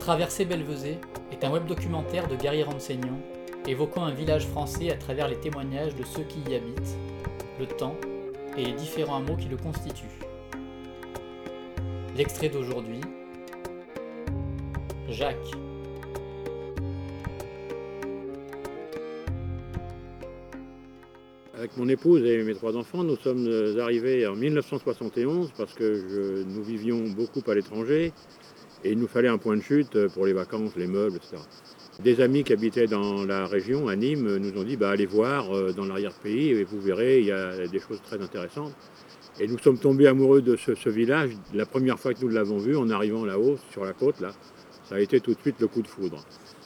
Traverser Belvezé est un web documentaire de Gary Renseignant évoquant un village français à travers les témoignages de ceux qui y habitent, le temps et les différents hameaux qui le constituent. L'extrait d'aujourd'hui Jacques. Avec mon épouse et mes trois enfants, nous sommes arrivés en 1971 parce que nous vivions beaucoup à l'étranger et il nous fallait un point de chute pour les vacances, les meubles, etc. Des amis qui habitaient dans la région, à Nîmes, nous ont dit bah, allez voir euh, dans l'arrière-pays et vous verrez, il y a des choses très intéressantes. Et nous sommes tombés amoureux de ce, village la première fois que nous l'avons vu en arrivant là-haut, sur la côte, là. Ça a été tout de suite le coup de foudre.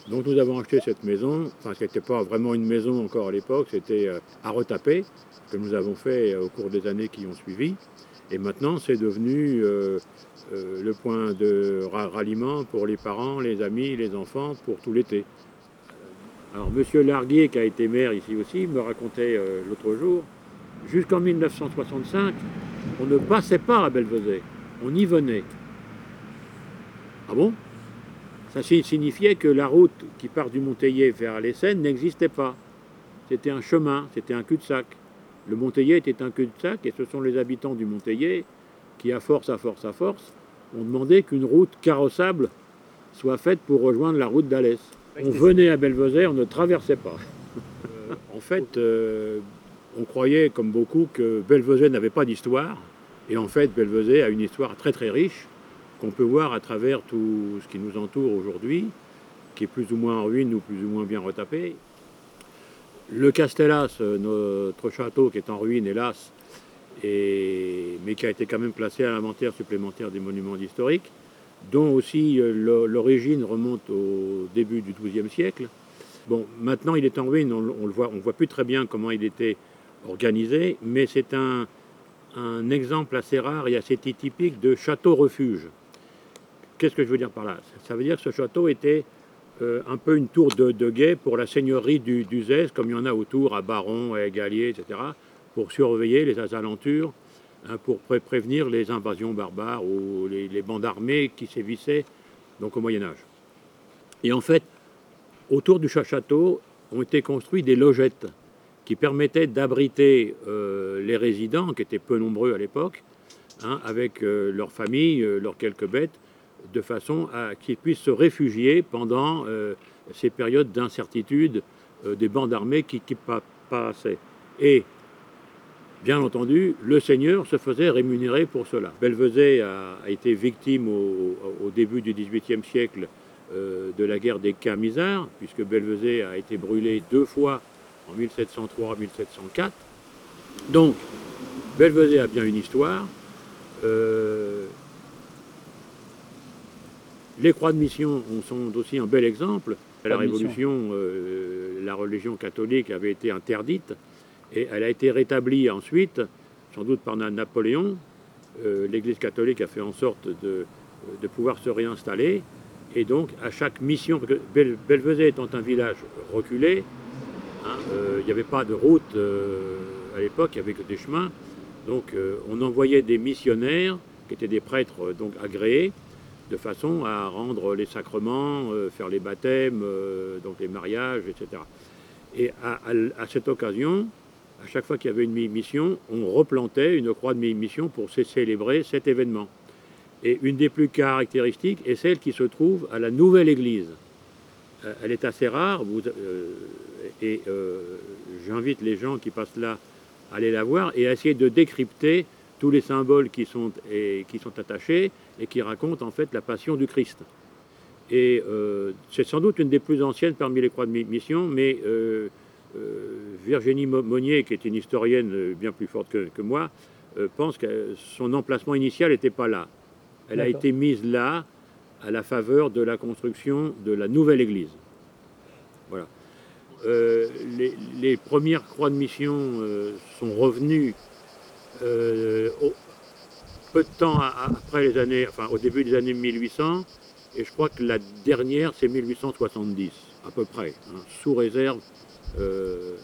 Donc nous avons acheté cette maison, enfin ce n'était pas vraiment une maison encore à l'époque, c'était euh, à retaper, que nous avons fait euh, au cours des années qui ont suivi. Et maintenant c'est devenu euh, le point de ralliement pour les parents, les amis, les enfants pour tout l'été. Alors Monsieur Larguier, qui a été maire ici aussi, me racontait euh, l'autre jour, jusqu'en 1965, on ne passait pas à Belvezet, on y venait. Ah bon? Ça signifiait que la route qui part du Monteillet vers l'Essène n'existait pas. C'était un chemin, c'était un cul-de-sac. Le Monteillet était un cul-de-sac et ce sont les habitants du Monteillet qui, à force, à force, à force, ont demandé qu'une route carrossable soit faite pour rejoindre la route d'Alès. On venait à Belvezet, on ne traversait pas. Euh, en fait, euh, on croyait, comme beaucoup, que Belvezet n'avait pas d'histoire. Et en fait, Belvezet a une histoire très très riche qu'on peut voir à travers tout ce qui nous entoure aujourd'hui, qui est plus ou moins en ruine ou plus ou moins bien retapé. Le Castellas, notre château qui est en ruine, hélas, mais qui a été quand même placé à l'inventaire supplémentaire des monuments historiques, dont aussi euh, l'origine remonte au début du XIIe siècle. Bon, maintenant il est en ruine, on, le voit, plus très bien comment il était organisé, mais c'est un, exemple assez rare et assez typique de château-refuge. Qu'est-ce que je veux dire par là? Ça veut dire que ce château était euh, un peu une tour de, guet pour la seigneurie du, du comme il y en a autour à Baron, à Égalier, etc pour surveiller les alentours, hein, pour prévenir les invasions barbares ou les, bandes armées qui sévissaient donc au Moyen Âge. Et en fait, autour du château ont été construits des logettes qui permettaient d'abriter euh, les résidents, qui étaient peu nombreux à l'époque, hein, avec euh, leurs familles, leurs quelques bêtes, de façon à qu'ils puissent se réfugier pendant ces périodes d'incertitude des bandes armées qui, qui passaient. Et Bien entendu, le seigneur se faisait rémunérer pour cela. Belvezet a, été victime au, début du XVIIIe siècle euh, de la guerre des Camisards, puisque Belvezet a été brûlé deux fois en 1703 1704. Donc, Belvezet a bien une histoire. Euh, les croix de mission sont aussi un bel exemple. À la Révolution, euh, la religion catholique avait été interdite. Et elle a été rétablie ensuite, sans doute par Napoléon. Euh, L'Église catholique a fait en sorte de, pouvoir se réinstaller. Et donc, à chaque mission, parce que Belvezet étant un village reculé, hein, euh, il n'y avait pas de route à l'époque, il n'y avait que des chemins. Donc, on envoyait des missionnaires, qui étaient des prêtres donc agréés, de façon à rendre les sacrements, faire les baptêmes, donc les mariages, etc. Et à cette occasion, à chaque fois qu'il y avait une mission, on replantait une croix de mission pour célébrer cet événement. Et une des plus caractéristiques est celle qui se trouve à la nouvelle église. Euh, elle est assez rare, euh, et euh, j'invite les gens qui passent là à aller la voir et à essayer de décrypter tous les symboles qui sont, qui sont attachés et qui racontent en fait la passion du Christ. Et c'est sans doute une des plus anciennes parmi les croix de mission, mais euh, Virginie Monnier, qui est une historienne euh, bien plus forte que, moi, euh, pense que son emplacement initial n'était pas là. Elle a été mise là à la faveur de la construction de la nouvelle église. Voilà. les, premières croix de mission sont revenues peu de temps après les années, enfin au début des années 1800, et je crois que la dernière c'est 1870 à peu près, hein, sous réserve euh,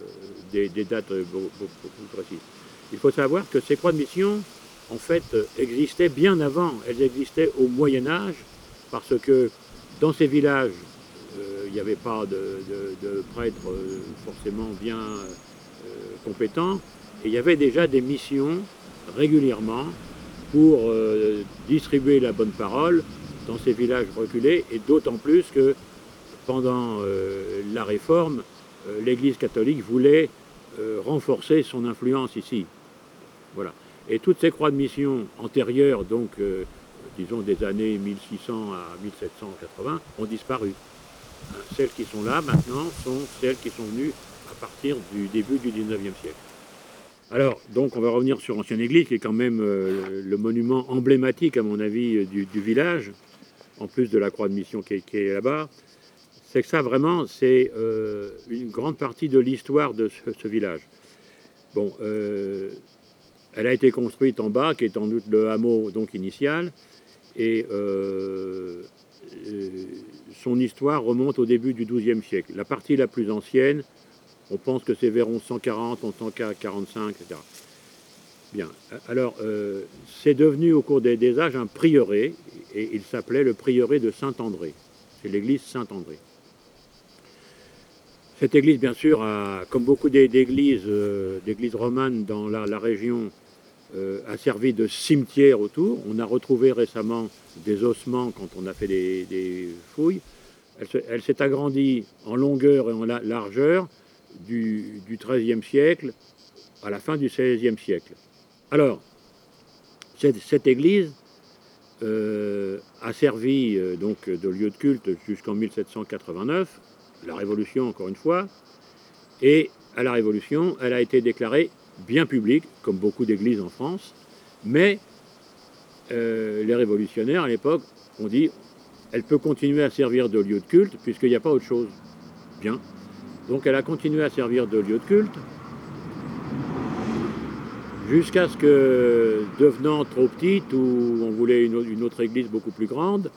des, dates beaucoup, plus précises. Il faut savoir que ces croix de mission, en fait, existaient bien avant. Elles existaient au Moyen Âge, parce que Dans ces villages, il n'y avait pas de, prêtres forcément bien compétents, et il y avait déjà des missions régulièrement pour distribuer la bonne parole dans ces villages reculés, et d'autant plus que pendant la réforme, l'Église catholique voulait renforcer son influence ici. Voilà. Et toutes ces croix de mission antérieures, donc euh, disons des années 1600 à 1780, ont disparu. Celles qui sont là maintenant sont celles qui sont venues à partir du début du 19e siècle. Alors, donc on va revenir sur Ancienne Église, qui est quand même euh, le monument emblématique, à mon avis, euh, du, village, en plus de la croix de mission qui est, là-bas. C'est que ça, vraiment, c'est une grande partie de l'histoire de ce, village. Bon, elle a été construite en bas, qui est en doute le hameau donc initial, et euh, euh, son histoire remonte au début du XIIe siècle. La partie la plus ancienne, on pense que c'est vers 1140, 1145, etc. Bien. Alors, euh, c'est devenu au cours des, âges un prieuré, et il s'appelait le prieuré de Saint-André. C'est l'église Saint-André. Cette église, bien sûr, comme beaucoup d'églises, d'églises romanes dans la région, euh, a servi de cimetière autour. On a retrouvé récemment des ossements quand on a fait des, fouilles. Elle, s'est agrandie en longueur et en largeur du, XIIIe siècle à la fin du XVIe siècle. Alors, cette, église euh, a servi euh, donc de lieu de culte jusqu'en 1789, la Révolution encore une fois, et à la Révolution, elle a été déclarée bien public, comme beaucoup d'églises en France, mais euh, les révolutionnaires à l'époque ont dit elle peut continuer à servir de lieu de culte puisqu'il n'y a pas autre chose. Bien. Donc elle a continué à servir de lieu de culte jusqu'à ce que, devenant trop petite, ou on voulait une autre église beaucoup plus grande,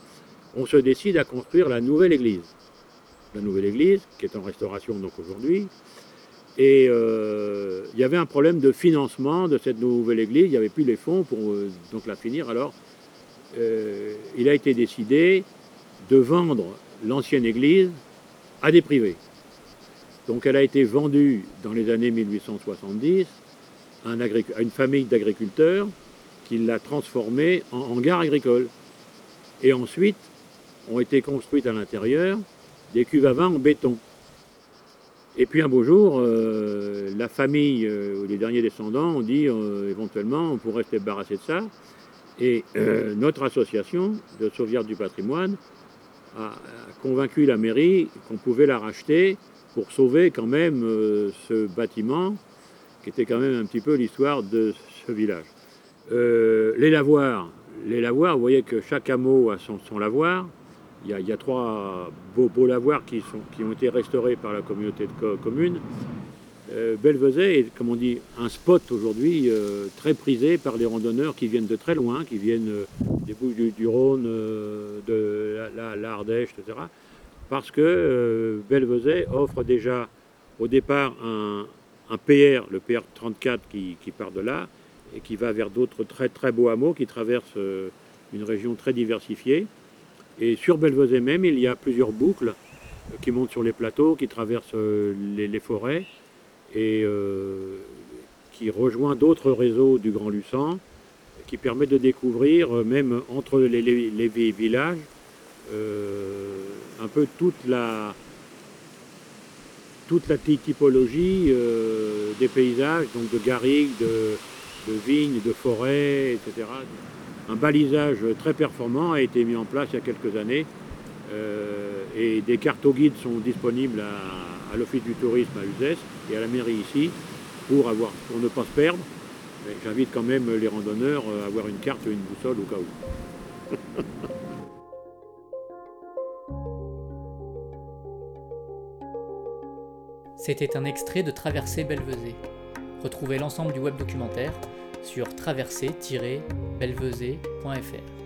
on se décide à construire la nouvelle église. La nouvelle église, qui est en restauration donc aujourd'hui, et euh, il y avait un problème de financement de cette nouvelle église, il n'y avait plus les fonds pour euh, donc la finir. Alors, euh, il a été décidé de vendre l'ancienne église à des privés. Donc elle a été vendue dans les années 1870 à, une famille d'agriculteurs qui l'a transformée en, gare agricole. Et ensuite ont été construites à l'intérieur des cuves à vin en béton. Et puis un beau jour, euh, la famille euh, les derniers descendants ont dit euh, éventuellement on pourrait se débarrasser de ça. Et notre association de sauvegarde du patrimoine a, convaincu la mairie qu'on pouvait la racheter pour sauver quand même ce bâtiment qui était quand même un petit peu l'histoire de ce village. les lavoirs, les lavoirs, vous voyez que chaque hameau a son lavoir. Il y, a, trois beaux, lavoirs qui, ont été restaurés par la communauté de communes. Euh, est, comme on dit, un spot aujourd'hui euh, très prisé par les randonneurs qui viennent de très loin, qui viennent euh, des Bouches du, Rhône, euh, de l'Ardèche, etc. Parce que Belvezet offre déjà au départ un, PR, le PR 34 qui, part de là, et qui va vers d'autres très très beaux hameaux qui traversent une région très diversifiée. Et sur Belvezé même, il y a plusieurs boucles qui montent sur les plateaux, qui traversent euh, les, forêts et euh, qui rejoint d'autres réseaux du Grand Luçon, qui permet de découvrir, euh, même entre les, villages, un peu toute la, toute la typologie des paysages, donc de garrigues, de, vignes, de forêts, etc un balisage très performant a été mis en place il y a quelques années euh, et des cartes au guide sont disponibles à, l'Office du tourisme à Uzès et à la mairie ici pour, ne pas se perdre. J'invite quand même les randonneurs à avoir une carte et une boussole au cas où. C'était un extrait de Traversée Belvezé. Retrouvez l'ensemble du web documentaire sur traversée-belvezé.fr.